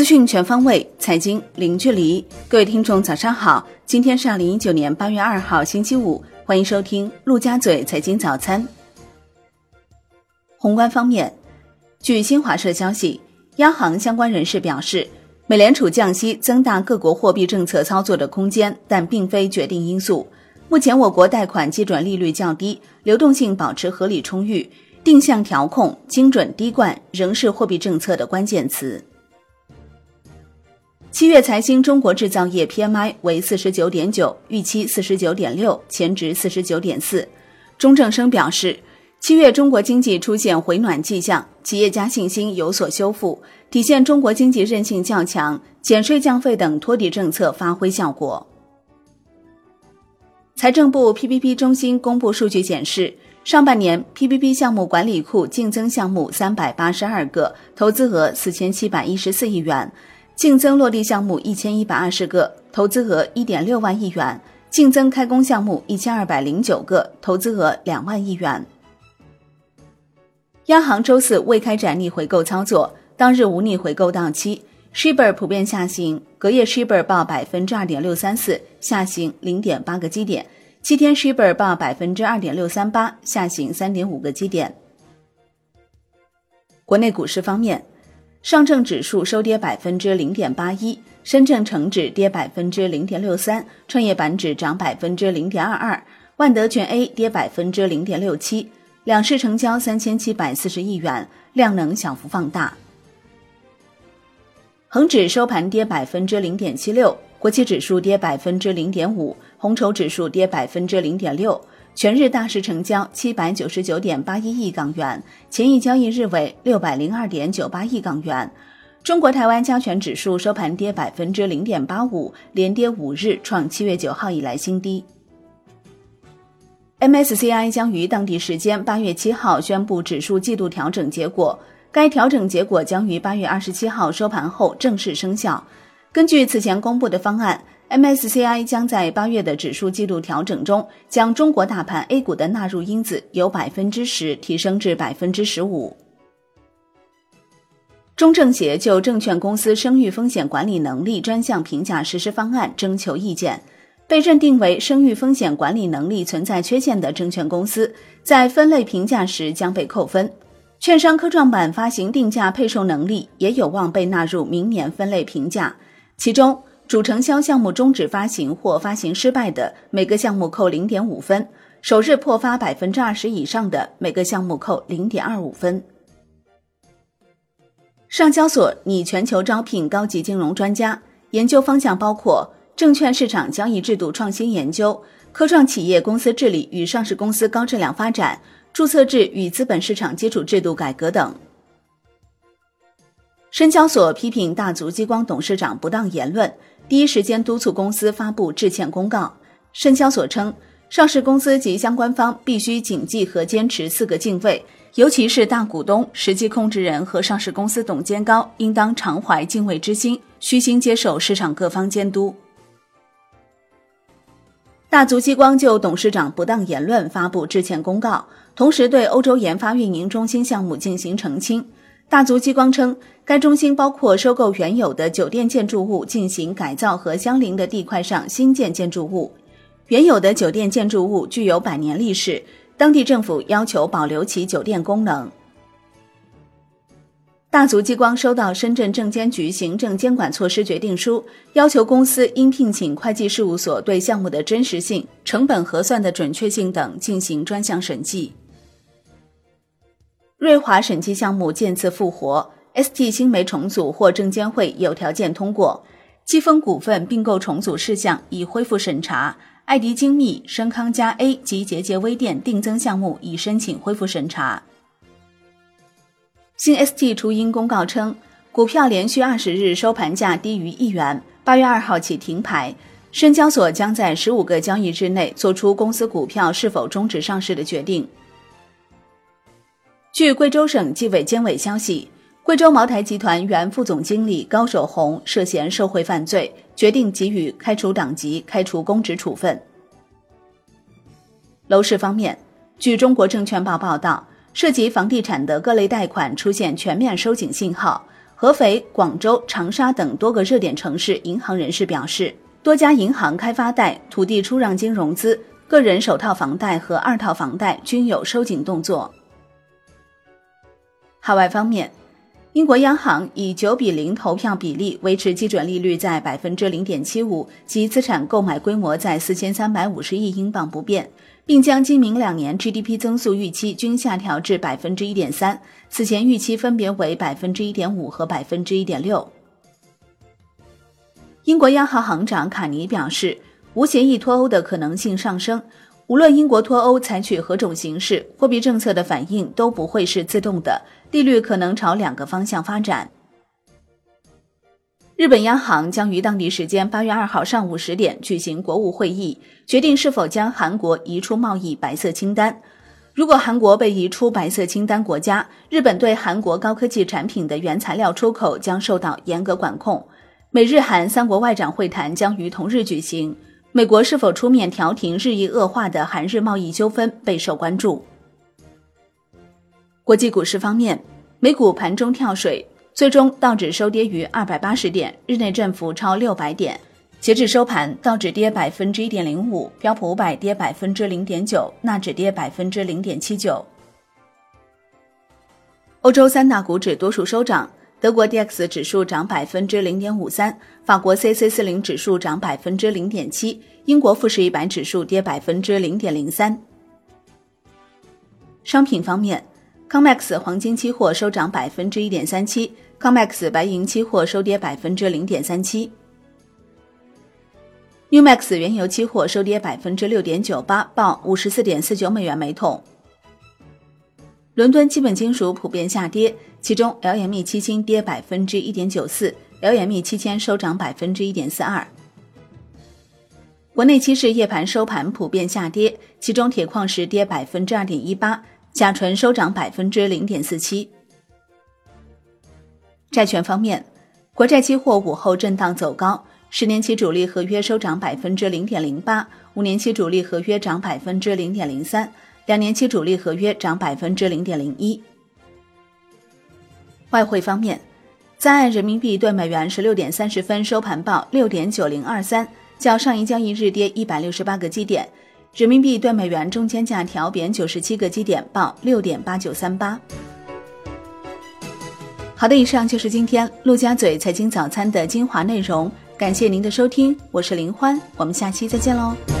资讯全方位，财经零距离。各位听众，早上好！今天是二零一九年八月二号，星期五。欢迎收听陆家嘴财经早餐。宏观方面，据新华社消息，央行相关人士表示，美联储降息增大各国货币政策操作的空间，但并非决定因素。目前我国贷款基准利率较低，流动性保持合理充裕，定向调控、精准滴灌仍是货币政策的关键词。七月财新中国制造业 PMI 为四十九点九，预期四十九点六，前值四十九点四。钟正生表示，七月中国经济出现回暖迹象，企业家信心有所修复，体现中国经济韧性较强，减税降费等托底政策发挥效果。财政部 PPP 中心公布数据显示，上半年 PPP 项目管理库净增项目三百八十二个，投资额四千七百一十四亿元。净增落地项目一千一百二十个，投资额一点六万亿元；净增开工项目一千二百零九个，投资额两万亿元。央行周四未开展逆回购操作，当日无逆回购到期，Shibor 普遍下行，隔夜 Shibor 报百分之二点六三四，下行零点八个基点；七天 Shibor 报百分之二点六三八，下行三点五个基点。国内股市方面。上证指数收跌百分之零点八一，深证成指跌百分之零点六三，创业板指涨百分之零点二二，万德全 A 跌百分之零点六七，两市成交三千七百四十亿元，量能小幅放大。恒指收盘跌百分之零点七六，国企指数跌百分之零点五，红筹指数跌百分之零点六。全日大市成交七百九十九点八一亿港元，前一交易日为六百零二点九八亿港元。中国台湾加权指数收盘跌百分之零点八五，连跌五日，创七月九号以来新低。MSCI 将于当地时间八月七号宣布指数季度调整结果，该调整结果将于八月二十七号收盘后正式生效。根据此前公布的方案。MSCI 将在八月的指数季度调整中，将中国大盘 A 股的纳入因子由百分之十提升至百分之十五。中证协就证券公司声誉风险管理能力专项评价实施方案征求意见，被认定为声誉风险管理能力存在缺陷的证券公司，在分类评价时将被扣分。券商科创板发行定价配售能力也有望被纳入明年分类评价，其中。主承销项目终止发行或发行失败的，每个项目扣零点五分；首日破发百分之二十以上的，每个项目扣零点二五分。上交所拟全球招聘高级金融专家，研究方向包括证券市场交易制度创新研究、科创企业公司治理与上市公司高质量发展、注册制与资本市场基础制度改革等。深交所批评大族激光董事长不当言论。第一时间督促公司发布致歉公告。深交所称，上市公司及相关方必须谨记和坚持四个敬畏，尤其是大股东、实际控制人和上市公司董监高，应当常怀敬畏之心，虚心接受市场各方监督。大族激光就董事长不当言论发布致歉公告，同时对欧洲研发运营中心项目进行澄清。大族激光称，该中心包括收购原有的酒店建筑物进行改造和相邻的地块上新建建筑物。原有的酒店建筑物具有百年历史，当地政府要求保留其酒店功能。大族激光收到深圳证监局行政监管措施决定书，要求公司应聘请会计事务所对项目的真实性、成本核算的准确性等进行专项审计。瑞华审计项目渐次复活，ST 新煤重组获证监会有条件通过，积丰股份并购重组事项已恢复审查，爱迪精密、深康佳 A 及节节微电定增项目已申请恢复审查。新 ST 初音公告称，股票连续二十日收盘价低于一元，八月二号起停牌，深交所将在十五个交易日内做出公司股票是否终止上市的决定。据贵州省纪委监委消息，贵州茅台集团原副总经理高守红涉嫌受贿犯罪，决定给予开除党籍、开除公职处分。楼市方面，据中国证券报报道，涉及房地产的各类贷款出现全面收紧信号，合肥、广州、长沙等多个热点城市银行人士表示，多家银行开发贷、土地出让金融资、个人首套房贷和二套房贷均有收紧动作。海外方面。英国央行以九比零投票比例维持基准利率在百分之零点七五，及资产购买规模在四千三百五十亿英镑不变，并将今明两年 GDP 增速预期均下调至百分之一点三，此前预期分别为百分之一点五和百分之一点六。英国央行行长卡尼表示，无协议脱欧的可能性上升。无论英国脱欧采取何种形式，货币政策的反应都不会是自动的，利率可能朝两个方向发展。日本央行将于当地时间八月二号上午十点举行国务会议，决定是否将韩国移出贸易白色清单。如果韩国被移出白色清单国家，日本对韩国高科技产品的原材料出口将受到严格管控。美日韩三国外长会谈将于同日举行。美国是否出面调停日益恶化的韩日贸易纠纷备受关注。国际股市方面，美股盘中跳水，最终道指收跌于二百八十点，日内振幅超六百点。截至收盘，道指跌百分之一点零五，标普五百跌百分之零点九，纳指跌百分之零点七九。欧洲三大股指多数收涨。德国 D X 指数涨百分之零点五三，法国 C C 四零指数涨百分之零点七，英国富时一百指数跌百分之零点零三。商品方面，COMEX 黄金期货收涨百分之一点三七，COMEX 白银期货收跌百分之零点三七，NewMax 原油期货收跌百分之六点九八，报五十四点四九美元每桶。伦敦基本金属普遍下跌，其中 LME 期金跌百分之一点九四，LME 期铅收涨百分之一点四二。国内期市夜盘收盘普遍下跌，其中铁矿石跌百分之二点一八，甲醇收涨百分之零点四七。债券方面，国债期货午后震荡走高，十年期主力合约收涨百分之零点零八，五年期主力合约涨百分之零点零三。两年期主力合约涨百分之零点零一。外汇方面，在人民币对美元十六点三十分收盘报六点九零二三，较上一交易日跌一百六十八个基点。人民币对美元中间价调贬九十七个基点，报六点八九三八。好的，以上就是今天陆家嘴财经早餐的精华内容，感谢您的收听，我是林欢，我们下期再见喽。